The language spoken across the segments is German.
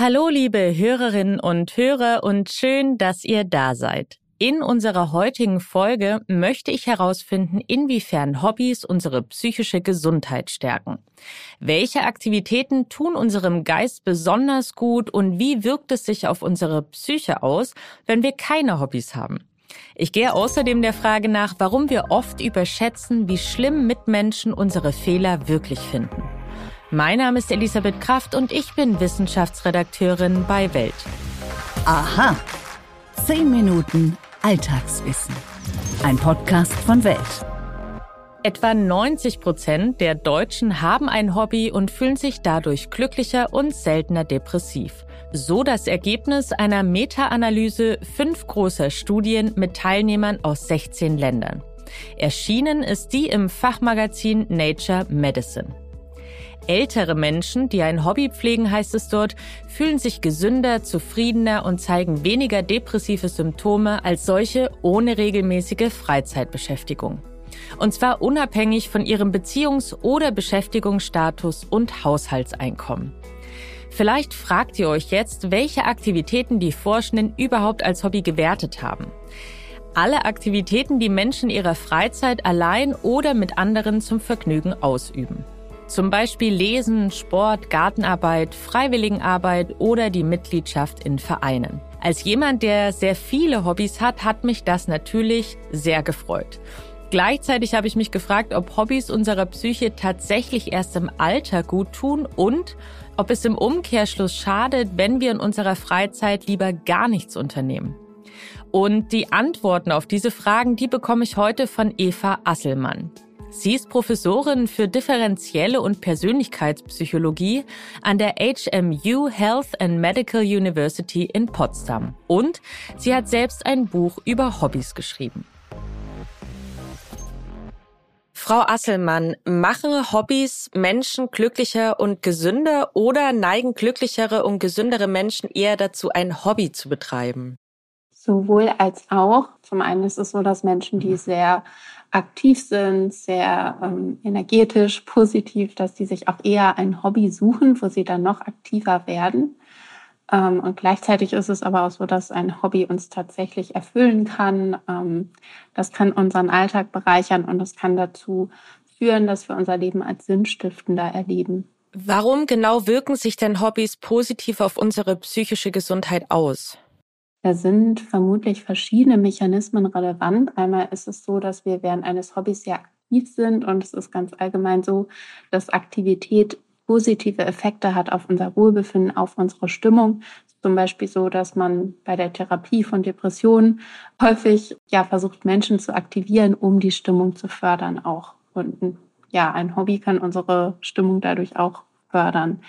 Hallo, liebe Hörerinnen und Hörer und schön, dass ihr da seid. In unserer heutigen Folge möchte ich herausfinden, inwiefern Hobbys unsere psychische Gesundheit stärken. Welche Aktivitäten tun unserem Geist besonders gut und wie wirkt es sich auf unsere Psyche aus, wenn wir keine Hobbys haben? Ich gehe außerdem der Frage nach, warum wir oft überschätzen, wie schlimm Mitmenschen unsere Fehler wirklich finden. Mein Name ist Elisabeth Kraft und ich bin Wissenschaftsredakteurin bei Welt. Aha. Zehn Minuten Alltagswissen. Ein Podcast von Welt. Etwa 90 Prozent der Deutschen haben ein Hobby und fühlen sich dadurch glücklicher und seltener depressiv. So das Ergebnis einer Meta-Analyse fünf großer Studien mit Teilnehmern aus 16 Ländern. Erschienen ist die im Fachmagazin Nature Medicine. Ältere Menschen, die ein Hobby pflegen, heißt es dort, fühlen sich gesünder, zufriedener und zeigen weniger depressive Symptome als solche ohne regelmäßige Freizeitbeschäftigung. Und zwar unabhängig von ihrem Beziehungs- oder Beschäftigungsstatus und Haushaltseinkommen. Vielleicht fragt ihr euch jetzt, welche Aktivitäten die Forschenden überhaupt als Hobby gewertet haben. Alle Aktivitäten, die Menschen ihrer Freizeit allein oder mit anderen zum Vergnügen ausüben. Zum Beispiel Lesen, Sport, Gartenarbeit, Freiwilligenarbeit oder die Mitgliedschaft in Vereinen. Als jemand, der sehr viele Hobbys hat, hat mich das natürlich sehr gefreut. Gleichzeitig habe ich mich gefragt, ob Hobbys unserer Psyche tatsächlich erst im Alter gut tun und ob es im Umkehrschluss schadet, wenn wir in unserer Freizeit lieber gar nichts unternehmen. Und die Antworten auf diese Fragen, die bekomme ich heute von Eva Asselmann. Sie ist Professorin für differenzielle und Persönlichkeitspsychologie an der HMU Health and Medical University in Potsdam. Und sie hat selbst ein Buch über Hobbys geschrieben. Frau Asselmann, machen Hobbys Menschen glücklicher und gesünder oder neigen glücklichere und gesündere Menschen eher dazu, ein Hobby zu betreiben? Sowohl als auch. Zum einen ist es so, dass Menschen, die sehr aktiv sind, sehr ähm, energetisch, positiv, dass die sich auch eher ein Hobby suchen, wo sie dann noch aktiver werden. Ähm, und gleichzeitig ist es aber auch so, dass ein Hobby uns tatsächlich erfüllen kann. Ähm, das kann unseren Alltag bereichern und das kann dazu führen, dass wir unser Leben als sinnstiftender erleben. Warum genau wirken sich denn Hobbys positiv auf unsere psychische Gesundheit aus? Da sind vermutlich verschiedene Mechanismen relevant. Einmal ist es so, dass wir während eines Hobbys sehr aktiv sind und es ist ganz allgemein so, dass Aktivität positive Effekte hat auf unser Wohlbefinden, auf unsere Stimmung. Zum Beispiel so, dass man bei der Therapie von Depressionen häufig ja versucht, Menschen zu aktivieren, um die Stimmung zu fördern auch. Und ja, ein Hobby kann unsere Stimmung dadurch auch fördern.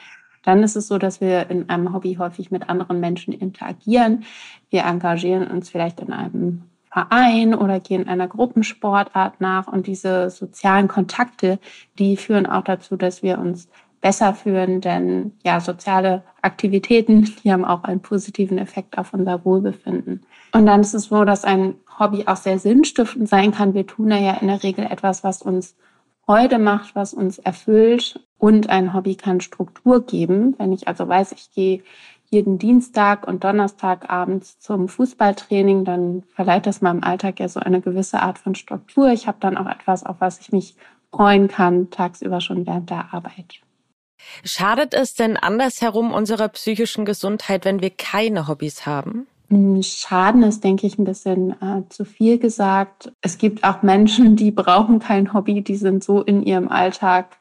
Dann ist es so, dass wir in einem Hobby häufig mit anderen Menschen interagieren. Wir engagieren uns vielleicht in einem Verein oder gehen einer Gruppensportart nach. Und diese sozialen Kontakte, die führen auch dazu, dass wir uns besser fühlen, denn ja, soziale Aktivitäten, die haben auch einen positiven Effekt auf unser Wohlbefinden. Und dann ist es so, dass ein Hobby auch sehr sinnstiftend sein kann. Wir tun ja in der Regel etwas, was uns Freude macht, was uns erfüllt. Und ein Hobby kann Struktur geben. Wenn ich also weiß, ich gehe jeden Dienstag und Donnerstag abends zum Fußballtraining, dann verleiht das meinem Alltag ja so eine gewisse Art von Struktur. Ich habe dann auch etwas, auf was ich mich freuen kann, tagsüber schon während der Arbeit. Schadet es denn andersherum unserer psychischen Gesundheit, wenn wir keine Hobbys haben? Schaden ist, denke ich, ein bisschen äh, zu viel gesagt. Es gibt auch Menschen, die brauchen kein Hobby, die sind so in ihrem Alltag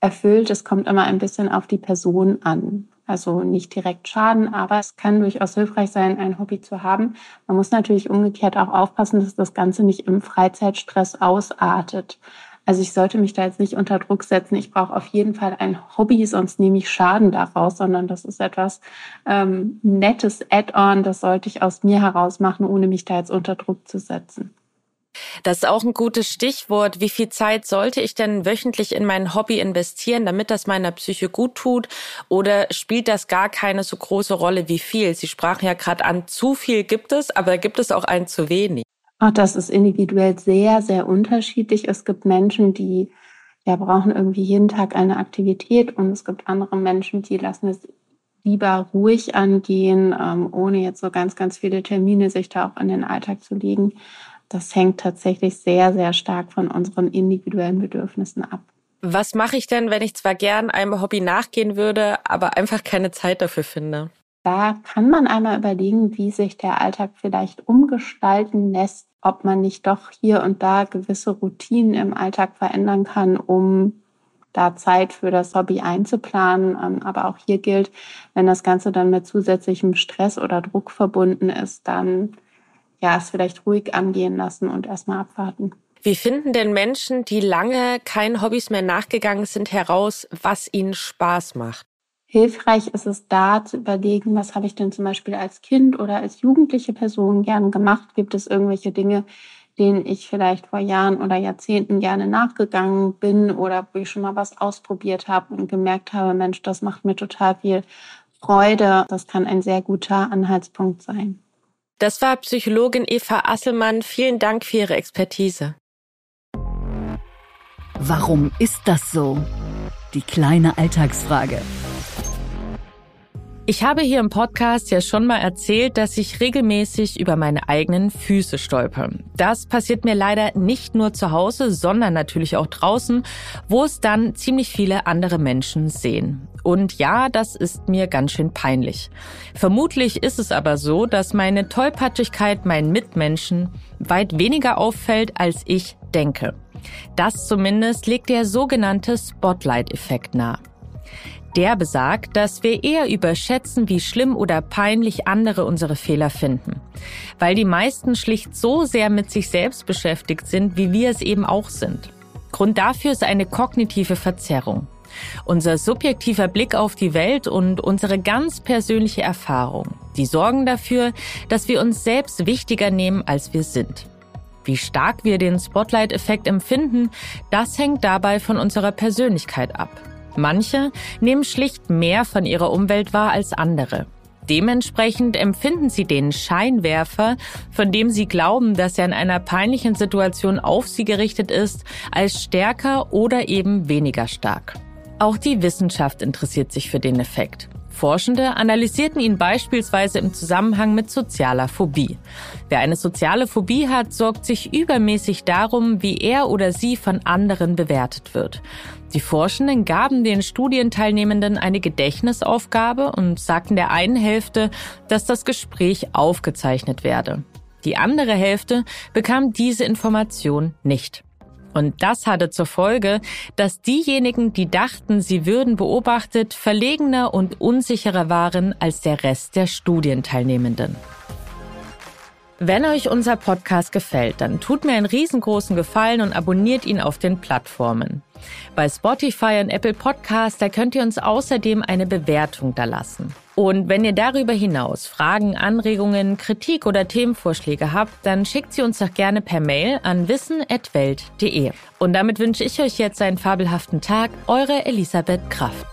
erfüllt. Es kommt immer ein bisschen auf die Person an. Also nicht direkt schaden, aber es kann durchaus hilfreich sein, ein Hobby zu haben. Man muss natürlich umgekehrt auch aufpassen, dass das Ganze nicht im Freizeitstress ausartet. Also ich sollte mich da jetzt nicht unter Druck setzen. Ich brauche auf jeden Fall ein Hobby, sonst nehme ich Schaden daraus, sondern das ist etwas ähm, nettes Add-on. Das sollte ich aus mir heraus machen, ohne mich da jetzt unter Druck zu setzen. Das ist auch ein gutes Stichwort. Wie viel Zeit sollte ich denn wöchentlich in mein Hobby investieren, damit das meiner Psyche gut tut? Oder spielt das gar keine so große Rolle wie viel? Sie sprachen ja gerade an, zu viel gibt es, aber gibt es auch ein zu wenig? Auch das ist individuell sehr, sehr unterschiedlich. Es gibt Menschen, die ja, brauchen irgendwie jeden Tag eine Aktivität und es gibt andere Menschen, die lassen es lieber ruhig angehen, ähm, ohne jetzt so ganz, ganz viele Termine sich da auch in den Alltag zu legen. Das hängt tatsächlich sehr, sehr stark von unseren individuellen Bedürfnissen ab. Was mache ich denn, wenn ich zwar gern einem Hobby nachgehen würde, aber einfach keine Zeit dafür finde? Da kann man einmal überlegen, wie sich der Alltag vielleicht umgestalten lässt, ob man nicht doch hier und da gewisse Routinen im Alltag verändern kann, um da Zeit für das Hobby einzuplanen. Ähm, aber auch hier gilt, wenn das Ganze dann mit zusätzlichem Stress oder Druck verbunden ist, dann ja, es vielleicht ruhig angehen lassen und erstmal abwarten. Wie finden denn Menschen, die lange keinen Hobbys mehr nachgegangen sind, heraus, was ihnen Spaß macht? Hilfreich ist es da zu überlegen, was habe ich denn zum Beispiel als Kind oder als jugendliche Person gern gemacht? Gibt es irgendwelche Dinge, denen ich vielleicht vor Jahren oder Jahrzehnten gerne nachgegangen bin oder wo ich schon mal was ausprobiert habe und gemerkt habe, Mensch, das macht mir total viel Freude. Das kann ein sehr guter Anhaltspunkt sein. Das war Psychologin Eva Asselmann. Vielen Dank für Ihre Expertise. Warum ist das so? Die kleine Alltagsfrage. Ich habe hier im Podcast ja schon mal erzählt, dass ich regelmäßig über meine eigenen Füße stolper. Das passiert mir leider nicht nur zu Hause, sondern natürlich auch draußen, wo es dann ziemlich viele andere Menschen sehen. Und ja, das ist mir ganz schön peinlich. Vermutlich ist es aber so, dass meine Tollpatschigkeit meinen Mitmenschen weit weniger auffällt, als ich denke. Das zumindest legt der sogenannte Spotlight-Effekt nahe. Der besagt, dass wir eher überschätzen, wie schlimm oder peinlich andere unsere Fehler finden. Weil die meisten schlicht so sehr mit sich selbst beschäftigt sind, wie wir es eben auch sind. Grund dafür ist eine kognitive Verzerrung. Unser subjektiver Blick auf die Welt und unsere ganz persönliche Erfahrung, die sorgen dafür, dass wir uns selbst wichtiger nehmen, als wir sind. Wie stark wir den Spotlight-Effekt empfinden, das hängt dabei von unserer Persönlichkeit ab. Manche nehmen schlicht mehr von ihrer Umwelt wahr als andere. Dementsprechend empfinden sie den Scheinwerfer, von dem sie glauben, dass er in einer peinlichen Situation auf sie gerichtet ist, als stärker oder eben weniger stark. Auch die Wissenschaft interessiert sich für den Effekt. Forschende analysierten ihn beispielsweise im Zusammenhang mit sozialer Phobie. Wer eine soziale Phobie hat, sorgt sich übermäßig darum, wie er oder sie von anderen bewertet wird. Die Forschenden gaben den Studienteilnehmenden eine Gedächtnisaufgabe und sagten der einen Hälfte, dass das Gespräch aufgezeichnet werde. Die andere Hälfte bekam diese Information nicht. Und das hatte zur Folge, dass diejenigen, die dachten, sie würden beobachtet, verlegener und unsicherer waren als der Rest der Studienteilnehmenden. Wenn euch unser Podcast gefällt, dann tut mir einen riesengroßen Gefallen und abonniert ihn auf den Plattformen. Bei Spotify und Apple Podcast, da könnt ihr uns außerdem eine Bewertung da lassen. Und wenn ihr darüber hinaus Fragen, Anregungen, Kritik oder Themenvorschläge habt, dann schickt sie uns doch gerne per Mail an wissen.welt.de. Und damit wünsche ich euch jetzt einen fabelhaften Tag. Eure Elisabeth Kraft.